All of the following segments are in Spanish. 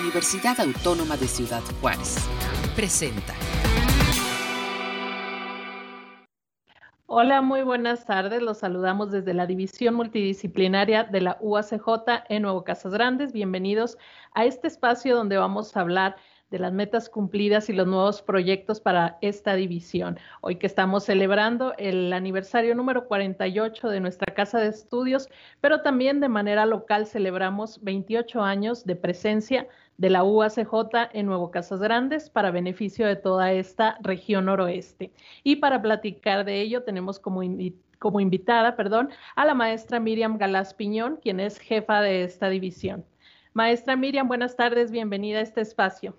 Universidad Autónoma de Ciudad Juárez. Presenta. Hola, muy buenas tardes. Los saludamos desde la División Multidisciplinaria de la UACJ en Nuevo Casas Grandes. Bienvenidos a este espacio donde vamos a hablar de las metas cumplidas y los nuevos proyectos para esta división. Hoy que estamos celebrando el aniversario número 48 de nuestra casa de estudios, pero también de manera local celebramos 28 años de presencia de la UACJ en Nuevo Casas Grandes para beneficio de toda esta región noroeste. Y para platicar de ello tenemos como, como invitada perdón, a la maestra Miriam Galás Piñón, quien es jefa de esta división. Maestra Miriam, buenas tardes, bienvenida a este espacio.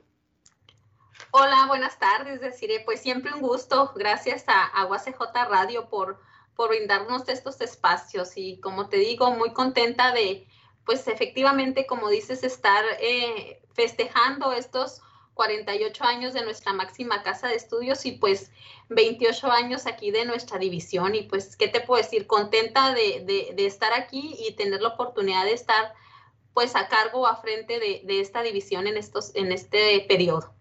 Hola, buenas tardes, deciré, pues siempre un gusto, gracias a, a Radio por, por brindarnos estos espacios y como te digo, muy contenta de, pues efectivamente, como dices, estar eh, festejando estos 48 años de nuestra máxima casa de estudios y pues 28 años aquí de nuestra división y pues, ¿qué te puedo decir? Contenta de, de, estar aquí y tener la oportunidad de estar pues a cargo, a frente de, de esta división en, estos, en este periodo.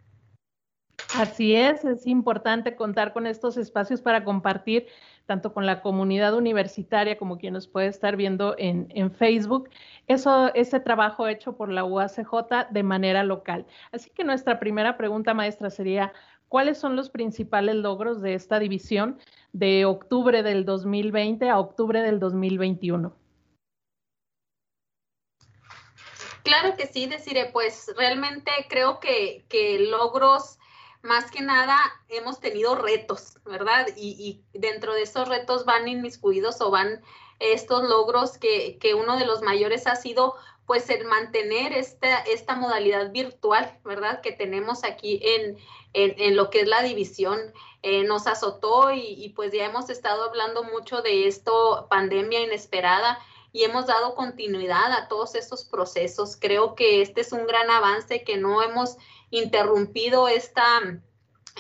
Así es, es importante contar con estos espacios para compartir tanto con la comunidad universitaria como quien nos puede estar viendo en, Facebook, eso, ese trabajo hecho por la UACJ de manera local. Así que nuestra primera pregunta, maestra, sería, ¿cuáles son los principales logros de esta división de octubre del 2020 a octubre del 2021? Claro que sí, deciré, pues realmente creo que, que logros más que nada hemos tenido retos, ¿verdad? Y, dentro de esos retos van inmiscuidos o van estos logros que, uno de los mayores ha sido pues el mantener esta, esta modalidad virtual, ¿verdad? Que tenemos aquí en, en, lo que es la división. Eh, nos azotó y, y, pues ya hemos estado hablando mucho de esto, pandemia inesperada, y hemos dado continuidad a todos estos procesos. Creo que este es un gran avance que no hemos interrumpido esta,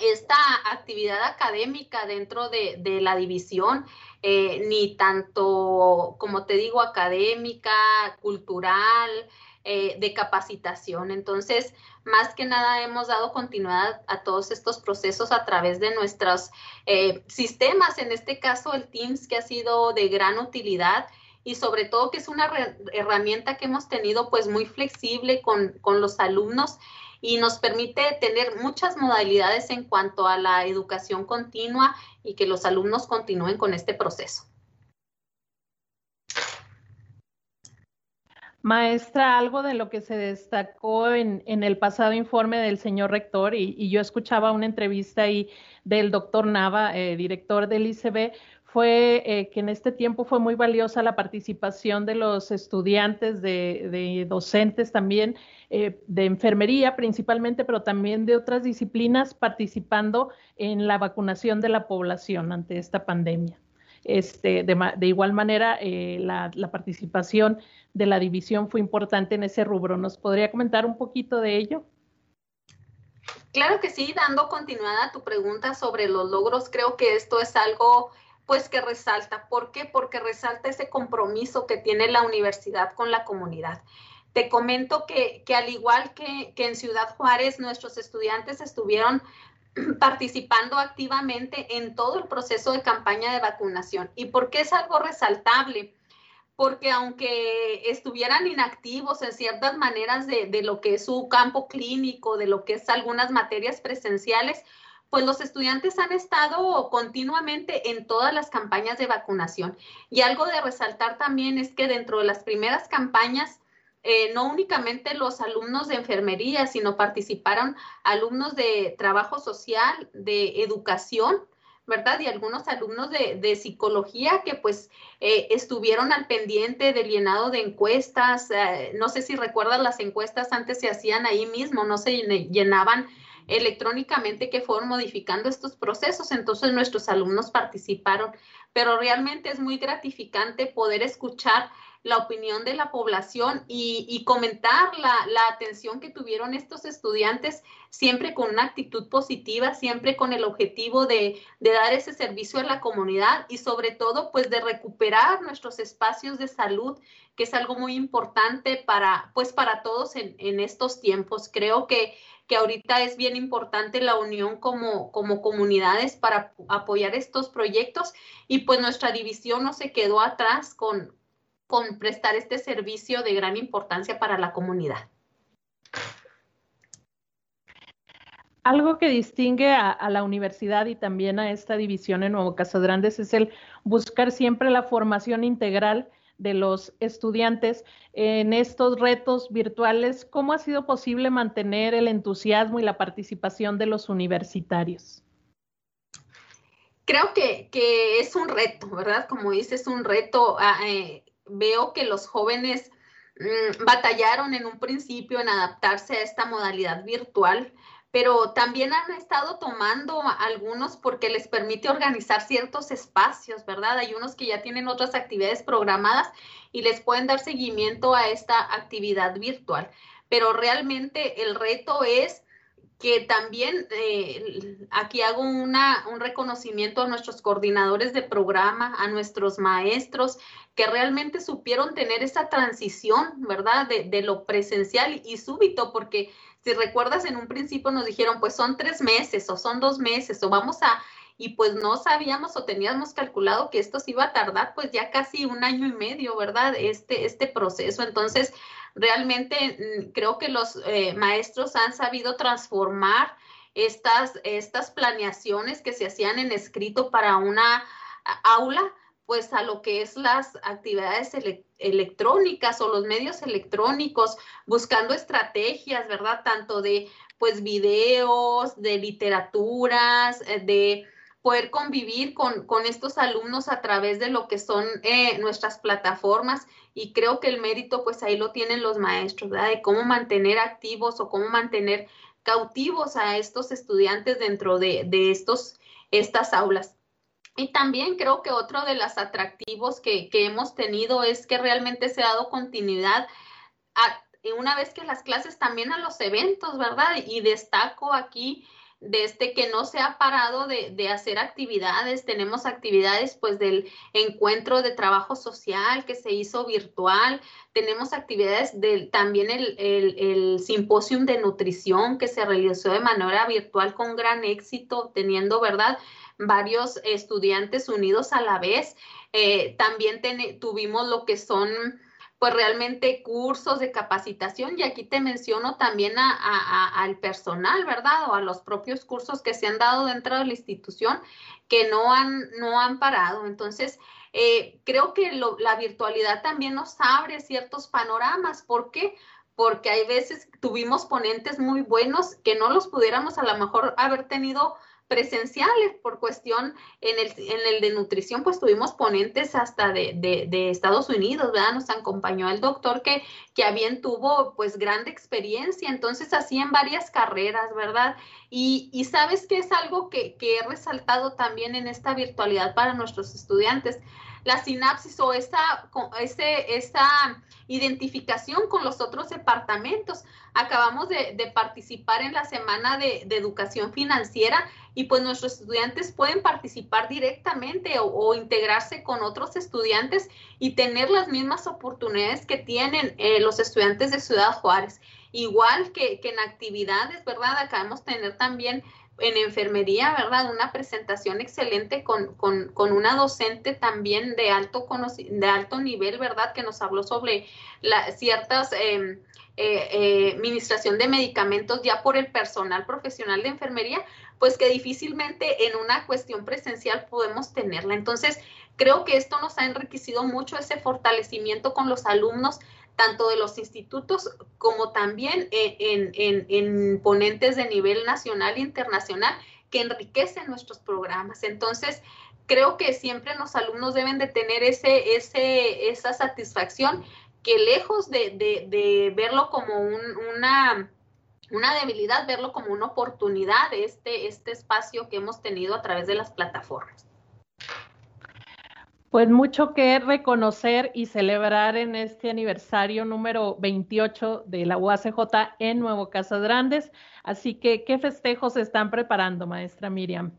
esta actividad académica dentro de, la división, eh, ni tanto, como te digo, académica, cultural, eh, de capacitación. Entonces, más que nada hemos dado continuidad a todos estos procesos a través de nuestros eh, sistemas, en este caso el Teams, que ha sido de gran utilidad y sobre todo que es una herramienta que hemos tenido pues muy flexible con, con los alumnos y nos permite tener muchas modalidades en cuanto a la educación continua y que los alumnos continúen con este proceso. Maestra, algo de lo que se destacó en, el pasado informe del señor rector, y, yo escuchaba una entrevista ahí del doctor Nava, eh, director del ICB, fue eh, que en este tiempo fue muy valiosa la participación de los estudiantes, de, docentes también, eh, de enfermería principalmente, pero también de otras disciplinas participando en la vacunación de la población ante esta pandemia. Este, de, igual manera, eh, la, la, participación de la división fue importante en ese rubro. ¿Nos podría comentar un poquito de ello? Claro que sí, dando continuidad a tu pregunta sobre los logros, creo que esto es algo pues que resalta. ¿Por qué? Porque resalta ese compromiso que tiene la universidad con la comunidad. Te comento que, al igual que, que en Ciudad Juárez, nuestros estudiantes estuvieron participando activamente en todo el proceso de campaña de vacunación. ¿Y por qué es algo resaltable? Porque aunque estuvieran inactivos en ciertas maneras de, de, lo que es su campo clínico, de lo que es algunas materias presenciales, pues los estudiantes han estado continuamente en todas las campañas de vacunación. Y algo de resaltar también es que dentro de las primeras campañas, eh, no únicamente los alumnos de enfermería, sino participaron alumnos de trabajo social, de educación, ¿verdad? Y algunos alumnos de, psicología que pues eh, estuvieron al pendiente del llenado de encuestas. Eh, no sé si recuerdan las encuestas antes se hacían ahí mismo, no se llenaban electrónicamente que fueron modificando estos procesos. Entonces nuestros alumnos participaron, pero realmente es muy gratificante poder escuchar la opinión de la población y, comentar la, atención que tuvieron estos estudiantes, siempre con una actitud positiva, siempre con el objetivo de, de, dar ese servicio a la comunidad y sobre todo, pues de recuperar nuestros espacios de salud, que es algo muy importante para, pues para todos en, en estos tiempos. Creo que que ahorita es bien importante la unión como, como comunidades para apoyar estos proyectos y pues nuestra división no se quedó atrás con, con prestar este servicio de gran importancia para la comunidad. Algo que distingue a, la universidad y también a esta división en Nuevo Casas Grandes es el buscar siempre la formación integral de los estudiantes en estos retos virtuales. ¿Cómo ha sido posible mantener el entusiasmo y la participación de los universitarios? Creo que, es un reto, ¿verdad? Como dices, un reto. Ah, eh, veo que los jóvenes mm, batallaron en un principio en adaptarse a esta modalidad virtual, pero también han estado tomando algunos porque les permite organizar ciertos espacios, ¿verdad? Hay unos que ya tienen otras actividades programadas y les pueden dar seguimiento a esta actividad virtual. Pero realmente el reto es que también eh, aquí hago una, un reconocimiento a nuestros coordinadores de programa, a nuestros maestros, que realmente supieron tener esa transición, ¿verdad? De, de, lo presencial y súbito, porque si recuerdas, en un principio nos dijeron, pues son tres meses o son dos meses o vamos a, y pues no sabíamos o teníamos calculado que esto se iba a tardar pues ya casi un año y medio, ¿verdad? Este, este proceso. Entonces, realmente mm, creo que los eh, maestros han sabido transformar estas, estas planeaciones que se hacían en escrito para una aula, pues a lo que es las actividades electrónicas o los medios electrónicos, buscando estrategias, ¿verdad? Tanto de pues videos, de literaturas, eh, de poder convivir con, con, estos alumnos a través de lo que son eh, nuestras plataformas y creo que el mérito pues ahí lo tienen los maestros, ¿verdad? De cómo mantener activos o cómo mantener cautivos a estos estudiantes dentro de, de estos, estas aulas. Y también creo que otro de los atractivos que, que hemos tenido es que realmente se ha dado continuidad a, una vez que las clases también a los eventos, ¿verdad? Y destaco aquí de este que no se ha parado de, hacer actividades. Tenemos actividades pues del encuentro de trabajo social que se hizo virtual. Tenemos actividades del también el, el, el simposium de nutrición que se realizó de manera virtual con gran éxito, teniendo, ¿verdad? varios estudiantes unidos a la vez. Eh, también tuvimos lo que son pues realmente cursos de capacitación y aquí te menciono también al personal, ¿verdad? O a los propios cursos que se han dado dentro de la institución que no han, no han parado. Entonces, eh, creo que la virtualidad también nos abre ciertos panoramas. ¿Por qué? Porque hay veces tuvimos ponentes muy buenos que no los pudiéramos a lo mejor haber tenido presenciales por cuestión en el, en el de nutrición, pues tuvimos ponentes hasta de, de, Estados Unidos, ¿verdad? Nos acompañó el doctor que, que bien tuvo pues grande experiencia, entonces hacían varias carreras, ¿verdad? Y, y sabes que es algo que, que he resaltado también en esta virtualidad para nuestros estudiantes la sinapsis o esa, ese, esa identificación con los otros departamentos. Acabamos de, participar en la semana de, educación financiera y pues nuestros estudiantes pueden participar directamente o, integrarse con otros estudiantes y tener las mismas oportunidades que tienen eh, los estudiantes de Ciudad Juárez. Igual que, que en actividades, ¿verdad? Acabamos de tener también en enfermería, ¿verdad? Una presentación excelente con, con, con una docente también de alto, de alto nivel, ¿verdad? Que nos habló sobre la, ciertas... Eh, eh, administración de medicamentos ya por el personal profesional de enfermería, pues que difícilmente en una cuestión presencial podemos tenerla. Entonces, creo que esto nos ha enriquecido mucho ese fortalecimiento con los alumnos tanto de los institutos como también en, ponentes de nivel nacional e internacional que enriquecen nuestros programas. Entonces, creo que siempre los alumnos deben de tener ese, ese, esa satisfacción que lejos de, verlo como una, una debilidad, verlo como una oportunidad este, este espacio que hemos tenido a través de las plataformas. Pues mucho que reconocer y celebrar en este aniversario número 28 de la UACJ en Nuevo Casas Grandes. Así que, ¿qué festejos están preparando, maestra Miriam?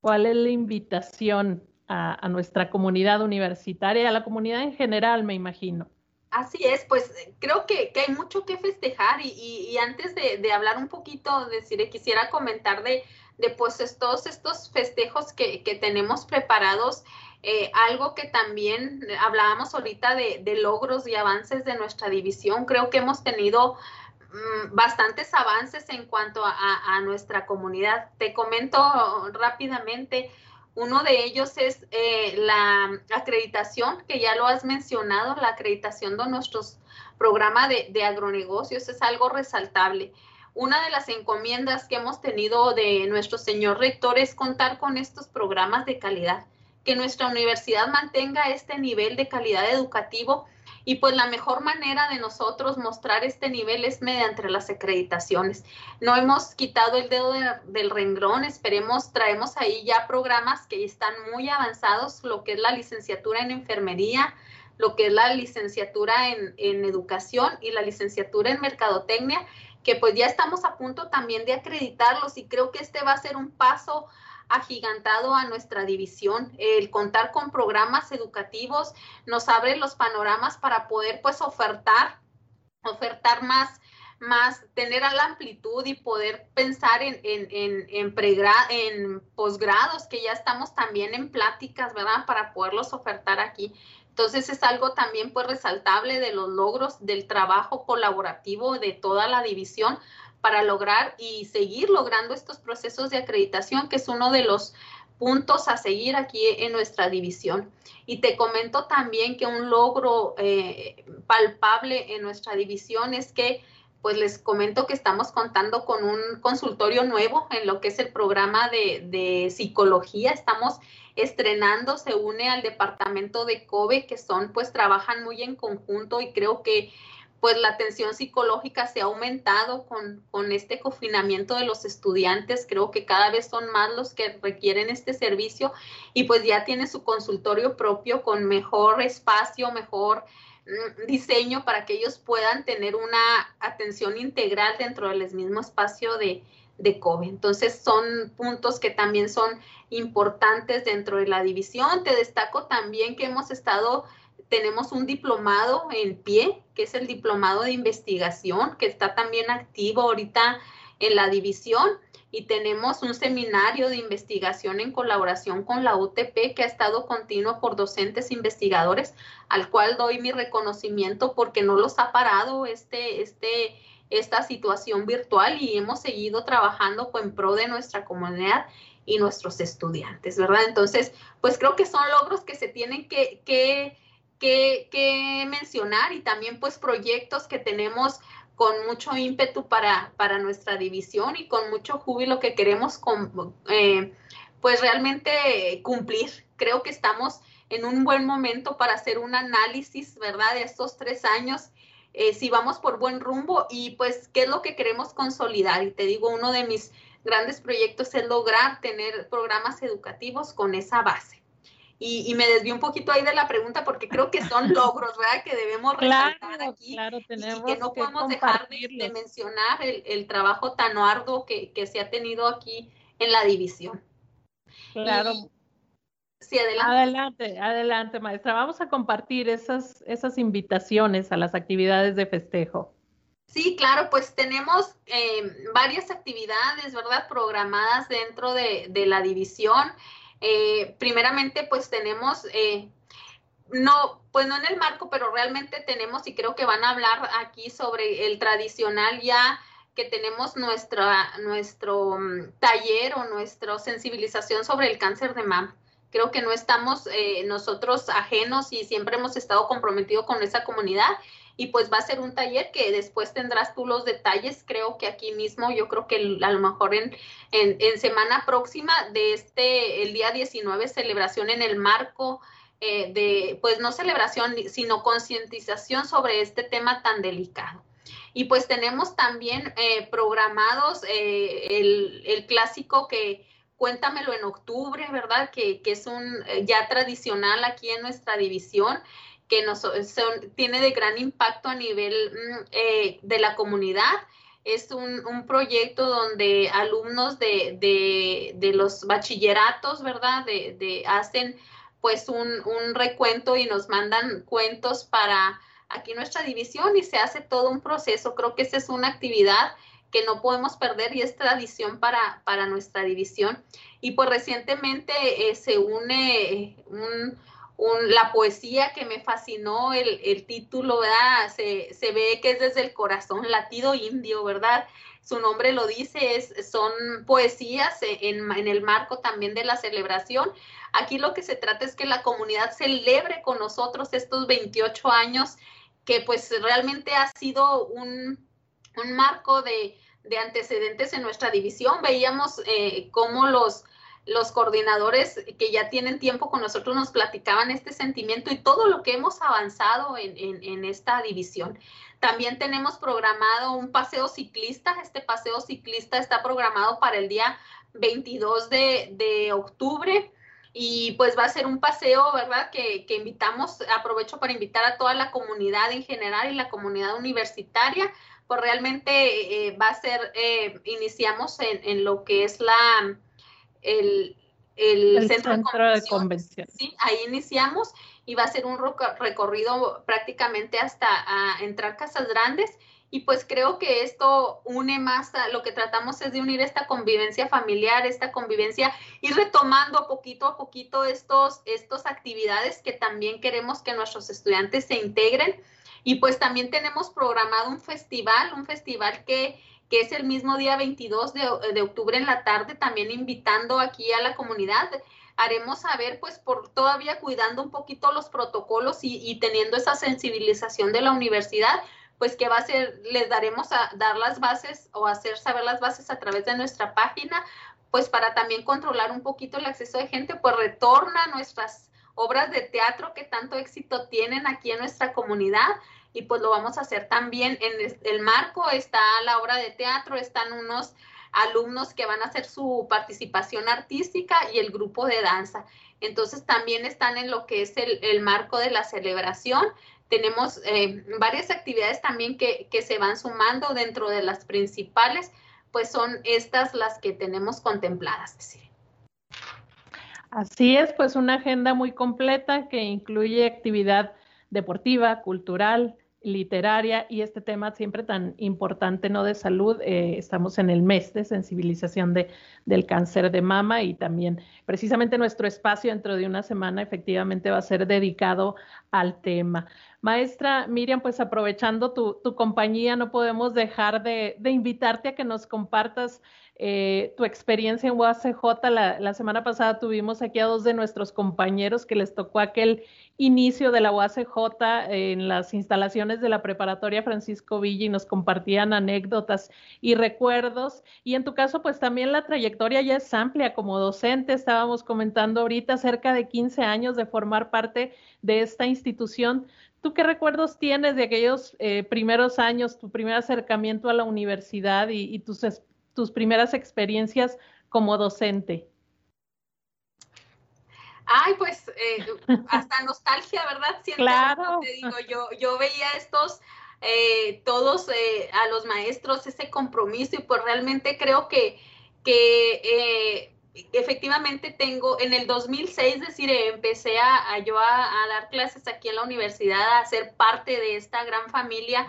¿Cuál es la invitación a, nuestra comunidad universitaria a la comunidad en general, me imagino? Así es, pues creo que, hay mucho que festejar y, antes de, hablar un poquito, decir, quisiera comentar de, de pues todos estos festejos que tenemos preparados. Eh, algo que también hablábamos ahorita de, logros y avances de nuestra división, creo que hemos tenido mm, bastantes avances en cuanto a, nuestra comunidad. Te comento rápidamente, uno de ellos es eh, la acreditación, que ya lo has mencionado, la acreditación de nuestros programas de, de agronegocios es algo resaltable. Una de las encomiendas que hemos tenido de nuestro señor rector es contar con estos programas de calidad que nuestra universidad mantenga este nivel de calidad educativo y pues la mejor manera de nosotros mostrar este nivel es mediante las acreditaciones. No hemos quitado el dedo del renglón, esperemos, traemos ahí ya programas que están muy avanzados, lo que es la licenciatura en enfermería, lo que es la licenciatura en, en educación y la licenciatura en mercadotecnia, que pues ya estamos a punto también de acreditarlos y creo que este va a ser un paso agigantado a nuestra división. El contar con programas educativos nos abre los panoramas para poder pues ofertar, ofertar más más tener a la amplitud y poder pensar en, en, en, en, en posgrados, que ya estamos también en pláticas, ¿verdad? Para poderlos ofertar aquí. Entonces es algo también pues resaltable de los logros del trabajo colaborativo de toda la división para lograr y seguir logrando estos procesos de acreditación, que es uno de los puntos a seguir aquí en nuestra división. Y te comento también que un logro eh, palpable en nuestra división es que, pues les comento que estamos contando con un consultorio nuevo en lo que es el programa de, de psicología. Estamos estrenando, se une al departamento de COBE, que son, pues trabajan muy en conjunto y creo que pues la atención psicológica se ha aumentado con, con, este confinamiento de los estudiantes. Creo que cada vez son más los que requieren este servicio y pues ya tiene su consultorio propio con mejor espacio, mejor mm, diseño para que ellos puedan tener una atención integral dentro del mismo espacio de, de COVID. Entonces son puntos que también son importantes dentro de la división. Te destaco también que hemos estado tenemos un diplomado en pie, que es el diplomado de investigación, que está también activo ahorita en la división. Y tenemos un seminario de investigación en colaboración con la UTP que ha estado continuo por docentes investigadores, al cual doy mi reconocimiento porque no los ha parado este, este, esta situación virtual y hemos seguido trabajando en pro de nuestra comunidad y nuestros estudiantes, ¿verdad? Entonces, pues creo que son logros que se tienen que, que que, mencionar y también pues proyectos que tenemos con mucho ímpetu para, para nuestra división y con mucho júbilo que queremos eh, pues realmente cumplir. Creo que estamos en un buen momento para hacer un análisis, ¿verdad? De estos tres años, eh, si vamos por buen rumbo y pues qué es lo que queremos consolidar. Y te digo, uno de mis grandes proyectos es lograr tener programas educativos con esa base. Y, me desvío un poquito ahí de la pregunta porque creo que son logros, ¿verdad? Que debemos resaltar aquí. Claro, tenemos y que no podemos dejar de, mencionar el, trabajo tan arduo que, se ha tenido aquí en la división. Claro. sí, adelante. Adelante, adelante, maestra. Vamos a compartir esas, esas invitaciones a las actividades de festejo. Sí, claro, pues tenemos eh, varias actividades, ¿verdad? Programadas dentro de, de la división. Eh, primeramente, pues tenemos, eh, no, pues no en el marco, pero realmente tenemos, y creo que van a hablar aquí sobre el tradicional ya que tenemos nuestra, nuestro mm, taller o nuestra sensibilización sobre el cáncer de mama. Creo que no estamos eh, nosotros ajenos y siempre hemos estado comprometidos con esa comunidad y pues va a ser un taller que después tendrás tú los detalles, creo que aquí mismo, yo creo que a lo mejor en, en, semana próxima de este, el día 19, celebración en el marco eh, de, pues no celebración, sino concientización sobre este tema tan delicado. Y pues tenemos también eh, programados eh, el, el, clásico que Cuéntamelo en octubre, ¿verdad? Que, es un ya tradicional aquí en nuestra división que nos, tiene de gran impacto a nivel mm, de la comunidad es un, proyecto donde alumnos de, los bachilleratos, ¿verdad? De, hacen pues un, recuento y nos mandan cuentos para aquí nuestra división y se hace todo un proceso. Creo que esa es una actividad que no podemos perder y es tradición para, para nuestra división. Y pues recientemente eh, se une un, la poesía que me fascinó, el, título, ¿verdad? Se, ve que es desde el corazón, latido indio, ¿verdad? Su nombre lo dice, es, son poesías en, en el marco también de la celebración. Aquí lo que se trata es que la comunidad celebre con nosotros estos 28 años, que pues realmente ha sido un, marco de, antecedentes en nuestra división. Veíamos eh, cómo los los coordinadores que ya tienen tiempo con nosotros nos platicaban este sentimiento y todo lo que hemos avanzado en, esta división. También tenemos programado un paseo ciclista. Este paseo ciclista está programado para el día 22 de, octubre y pues va a ser un paseo, ¿verdad? Que, invitamos, aprovecho para invitar a toda la comunidad en general y la comunidad universitaria, pues realmente eh, va a ser, eh, iniciamos en, en, lo que es la el, centro, de, convención. Sí, ahí iniciamos y va a ser un recorrido prácticamente hasta entrar Casas Grandes. Y pues creo que esto une más, a, lo que tratamos es de unir esta convivencia familiar, esta convivencia y retomando poquito a poquito estos, estos actividades que también queremos que nuestros estudiantes se integren. Y pues también tenemos programado un festival, un festival que que es el mismo día 22 de, octubre en la tarde, también invitando aquí a la comunidad. Haremos saber, pues, por todavía cuidando un poquito los protocolos y, teniendo esa sensibilización de la universidad, pues que va a ser, les daremos a dar las bases o hacer saber las bases a través de nuestra página, pues para también controlar un poquito el acceso de gente, pues retorna nuestras obras de teatro que tanto éxito tienen aquí en nuestra comunidad y pues lo vamos a hacer también en el marco está la obra de teatro, están unos alumnos que van a hacer su participación artística y el grupo de danza. Entonces también están en lo que es el, marco de la celebración. Tenemos eh, varias actividades también que, que se van sumando dentro de las principales, pues son estas las que tenemos contempladas. Así es, pues una agenda muy completa que incluye actividad deportiva, cultural, literaria y este tema siempre tan importante, ¿no? De salud. Eh, estamos en el mes de sensibilización de, del cáncer de mama y también precisamente nuestro espacio dentro de una semana efectivamente va a ser dedicado al tema. Maestra Miriam, pues aprovechando tu, compañía, no podemos dejar de, invitarte a que nos compartas eh, tu experiencia en UACJ. La, semana pasada tuvimos aquí a dos de nuestros compañeros que les tocó aquel inicio de la UACJ en las instalaciones de la preparatoria Francisco Villa y nos compartían anécdotas y recuerdos. Y en tu caso, pues también la trayectoria ya es amplia como docente. Estábamos comentando ahorita cerca de 15 años de formar parte de esta institución. ¿Tú qué recuerdos tienes de aquellos eh, primeros años, tu primer acercamiento a la universidad y, y tus tus primeras experiencias como docente? Ay, pues eh, hasta nostalgia, ¿verdad? claro. Te digo, yo, yo veía estos, eh, todos a los maestros, ese compromiso y pues realmente creo que, que efectivamente tengo, en el 2006, es decir, empecé a, yo a, a, dar clases aquí en la universidad, a ser parte de esta gran familia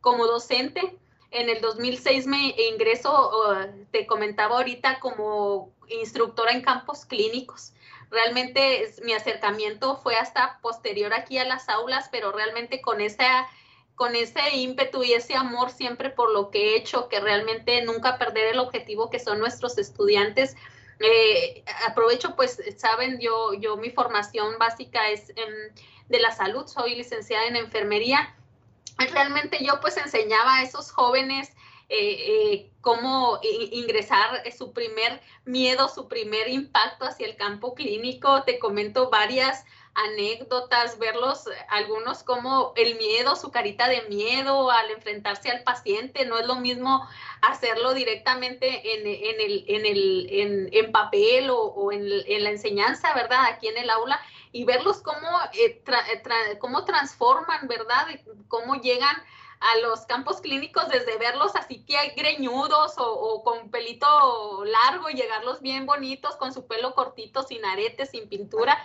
como docente. En el 2006 me ingreso, te comentaba ahorita, como instructora en campos clínicos. Realmente mi acercamiento fue hasta posterior aquí a las aulas, pero realmente con esa con ese ímpetu y ese amor siempre por lo que he hecho, que realmente nunca perder el objetivo que son nuestros estudiantes. Eh, aprovecho, pues, saben, yo, yo mi formación básica es de la salud, soy licenciada en enfermería realmente yo pues enseñaba a esos jóvenes eh, eh, cómo ingresar su primer miedo, su primer impacto hacia el campo clínico. Te comento varias anécdotas, verlos, algunos como el miedo, su carita de miedo al enfrentarse al paciente, no es lo mismo hacerlo directamente en, el, en, el, en, papel o, en, la enseñanza, ¿verdad? Aquí en el aula y verlos cómo, eh, cómo transforman, ¿verdad? Cómo llegan a los campos clínicos desde verlos así que hay greñudos o, con pelito largo y llegarlos bien bonitos con su pelo cortito, sin aretes, sin pintura,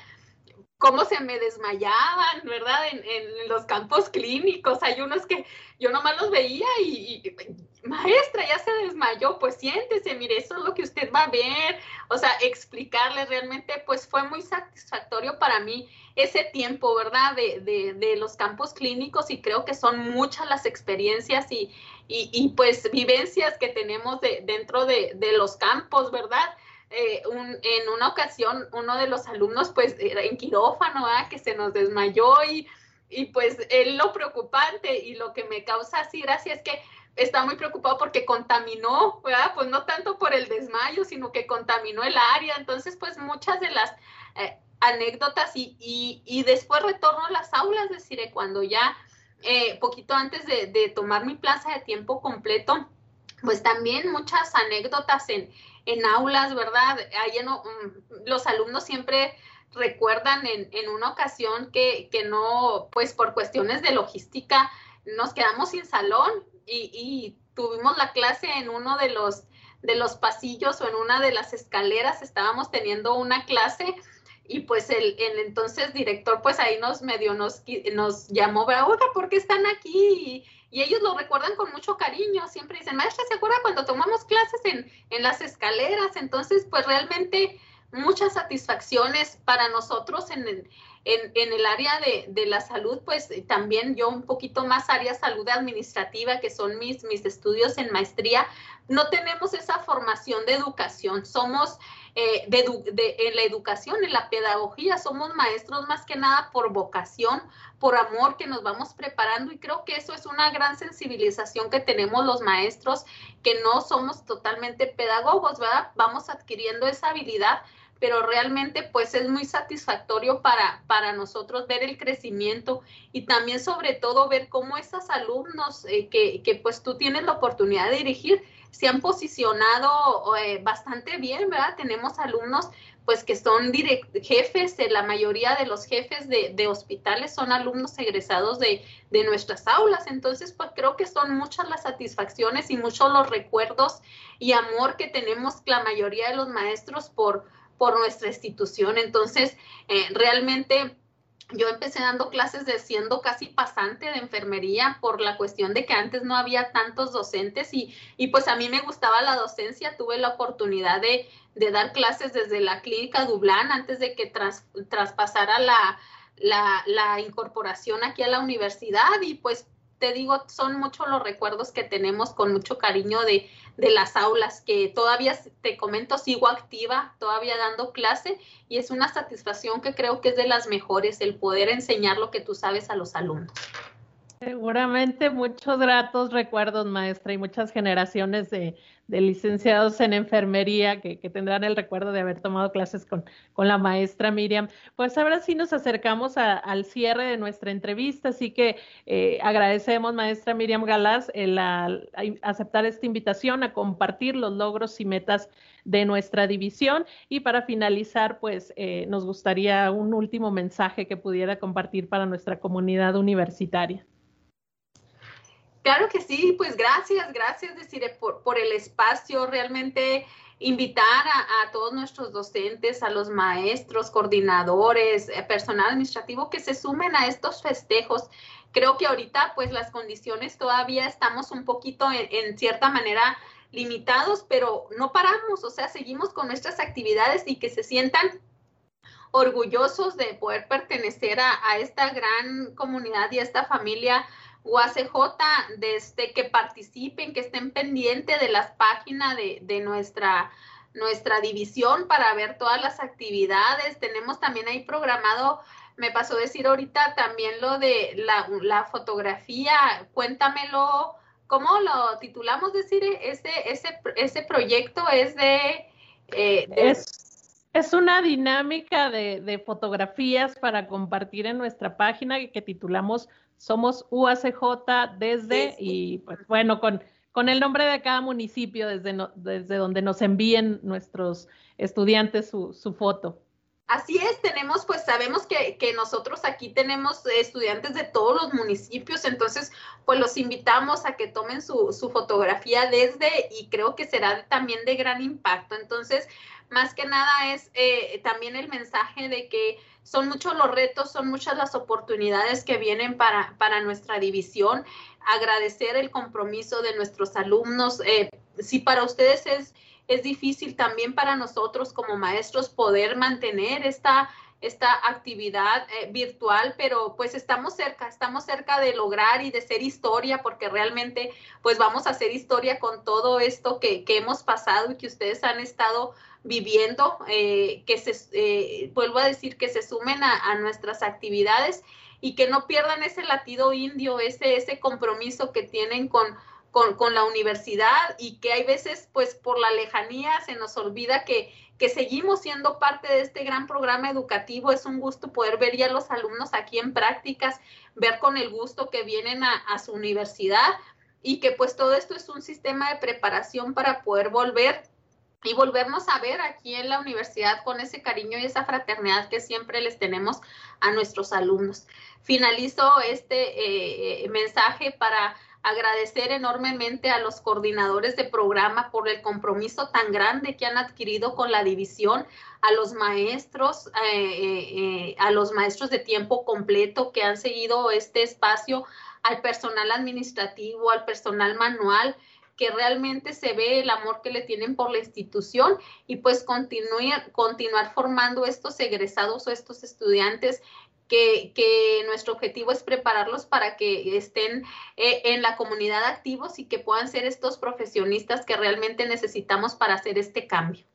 cómo se me desmayaban, ¿verdad? En, los campos clínicos. Hay unos que yo nomás los veía y, maestra, ya se desmayó, pues siéntese, mire, eso es lo que usted va a ver. O sea, explicarle realmente, pues fue muy satisfactorio para mí ese tiempo, ¿verdad? De, de, de los campos clínicos y creo que son muchas las experiencias y, y, pues vivencias que tenemos de, dentro de, los campos, ¿verdad? Eh, en una ocasión uno de los alumnos pues era en quirófano, que se nos desmayó y, y pues él lo preocupante y lo que me causa así gracia es que está muy preocupado porque contaminó, ¿verdad? Pues no tanto por el desmayo, sino que contaminó el área. Entonces, pues muchas de las eh, anécdotas y, y, después retorno a las aulas, es decir, cuando ya eh, poquito antes de tomar mi plaza de tiempo completo, pues también muchas anécdotas en, en aulas, ¿verdad? Ahí mm, los alumnos siempre recuerdan en, en una ocasión que, que, no, pues por cuestiones de logística, nos quedamos sin salón y, y, tuvimos la clase en uno de los, de los pasillos o en una de las escaleras, estábamos teniendo una clase y pues el, el, entonces director pues ahí nos medio nos, nos llamó, oiga, ¿por qué están aquí? Y, ellos lo recuerdan con mucho cariño, siempre dicen, maestra, ¿se acuerda cuando tomamos clases en, en las escaleras? Entonces pues realmente muchas satisfacciones para nosotros en en, en el área de, de, la salud, pues también yo un poquito más área salud administrativa, que son mis, mis estudios en maestría, no tenemos esa formación de educación, somos eh, de, en la educación, en la pedagogía, somos maestros más que nada por vocación, por amor que nos vamos preparando y creo que eso es una gran sensibilización que tenemos los maestros, que no somos totalmente pedagogos, ¿verdad? Vamos adquiriendo esa habilidad pero realmente pues es muy satisfactorio para, para nosotros ver el crecimiento y también sobre todo ver cómo esos alumnos eh, que, que, pues tú tienes la oportunidad de dirigir se han posicionado eh, bastante bien, ¿verdad? Tenemos alumnos pues que son jefes, la mayoría de los jefes de, hospitales son alumnos egresados de, nuestras aulas, entonces pues creo que son muchas las satisfacciones y muchos los recuerdos y amor que tenemos la mayoría de los maestros por, por nuestra institución, entonces eh, realmente yo empecé dando clases de siendo casi pasante de enfermería por la cuestión de que antes no había tantos docentes y, y pues a mí me gustaba la docencia, tuve la oportunidad de, de dar clases desde la clínica Dublán antes de que tras, traspasara la, la, la incorporación aquí a la universidad y pues te digo, son muchos los recuerdos que tenemos con mucho cariño de, de, las aulas, que todavía, te comento, sigo activa, todavía dando clase y es una satisfacción que creo que es de las mejores, el poder enseñar lo que tú sabes a los alumnos. Seguramente muchos gratos recuerdos, maestra, y muchas generaciones de, licenciados en enfermería que, tendrán el recuerdo de haber tomado clases con, con la maestra Miriam. Pues ahora sí nos acercamos al cierre de nuestra entrevista, así que eh, agradecemos, maestra Miriam Galás, el aceptar esta invitación a compartir los logros y metas de nuestra división. Y para finalizar, pues eh, nos gustaría un último mensaje que pudiera compartir para nuestra comunidad universitaria. Claro que sí, pues gracias, gracias, decir, por, por el espacio, realmente invitar a, todos nuestros docentes, a los maestros, coordinadores, eh, personal administrativo que se sumen a estos festejos. Creo que ahorita pues las condiciones todavía estamos un poquito en, cierta manera limitados, pero no paramos, o sea, seguimos con nuestras actividades y que se sientan orgullosos de poder pertenecer a, a esta gran comunidad y a esta familia UACJ, desde que participen, que estén pendientes de las páginas de, de nuestra, nuestra división para ver todas las actividades. Tenemos también ahí programado, me pasó decir ahorita también lo de la, la fotografía, cuéntamelo, ¿cómo lo titulamos? Decir, ese, ese, ese proyecto es de... Eh, es Es una dinámica de, fotografías para compartir en nuestra página que titulamos Somos UACJ desde y pues bueno, con, con el nombre de cada municipio desde, desde donde nos envíen nuestros estudiantes su, su foto. Así es, tenemos, pues sabemos que, que, nosotros aquí tenemos estudiantes de todos los municipios, entonces pues los invitamos a que tomen su, su fotografía desde y creo que será también de gran impacto. Entonces, más que nada es eh, también el mensaje de que son muchos los retos, son muchas las oportunidades que vienen para, para nuestra división. Agradecer el compromiso de nuestros alumnos. Eh, si para ustedes es es difícil también para nosotros como maestros poder mantener esta, esta actividad eh, virtual, pero pues estamos cerca, estamos cerca de lograr y de ser historia, porque realmente pues vamos a hacer historia con todo esto que, hemos pasado y que ustedes han estado viviendo, eh, que se, eh, vuelvo a decir, que se sumen a, a, nuestras actividades y que no pierdan ese latido indio, ese, ese compromiso que tienen con con, la universidad y que hay veces, pues por la lejanía, se nos olvida que, que seguimos siendo parte de este gran programa educativo. Es un gusto poder ver ya los alumnos aquí en prácticas, ver con el gusto que vienen a, a su universidad y que pues todo esto es un sistema de preparación para poder volver y volvernos a ver aquí en la universidad con ese cariño y esa fraternidad que siempre les tenemos a nuestros alumnos. Finalizo este eh, mensaje para agradecer enormemente a los coordinadores de programa por el compromiso tan grande que han adquirido con la división, a los maestros, eh, eh, eh, a los maestros de tiempo completo que han seguido este espacio, al personal administrativo, al personal manual que realmente se ve el amor que le tienen por la institución y pues continuar, continuar formando estos egresados o estos estudiantes que, nuestro objetivo es prepararlos para que estén eh, en la comunidad activos y que puedan ser estos profesionistas que realmente necesitamos para hacer este cambio.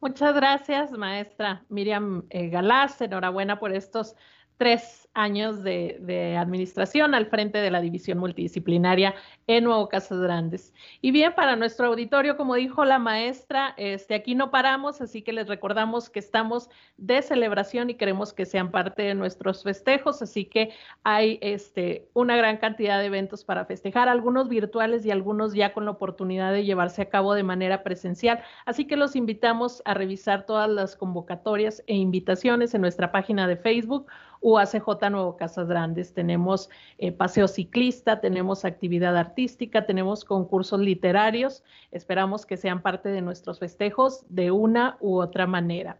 Muchas gracias, maestra Miriam eh, Galás. Enhorabuena por estos tres años de, administración al frente de la división multidisciplinaria en Nuevo Casas Grandes. Y bien, para nuestro auditorio, como dijo la maestra, este, aquí no paramos, así que les recordamos que estamos de celebración y queremos que sean parte de nuestros festejos, así que hay este, una gran cantidad de eventos para festejar, algunos virtuales y algunos ya con la oportunidad de llevarse a cabo de manera presencial. Así que los invitamos a revisar todas las convocatorias e invitaciones en nuestra página de Facebook UACJ Nuevo Casas Grandes. Tenemos eh, paseo ciclista, tenemos actividad artística, tenemos concursos literarios. Esperamos que sean parte de nuestros festejos de una u otra manera.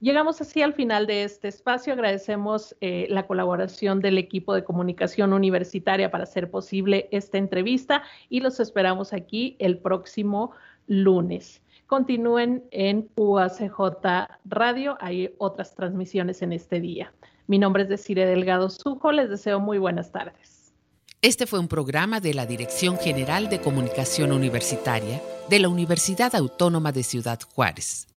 Llegamos así al final de este espacio. Agradecemos eh, la colaboración del equipo de comunicación universitaria para hacer posible esta entrevista y los esperamos aquí el próximo lunes. Continúen en UACJ Radio, hay otras transmisiones en este día. Mi nombre es Desire Delgado Sujo, les deseo muy buenas tardes. Este fue un programa de la Dirección General de Comunicación Universitaria de la Universidad Autónoma de Ciudad Juárez.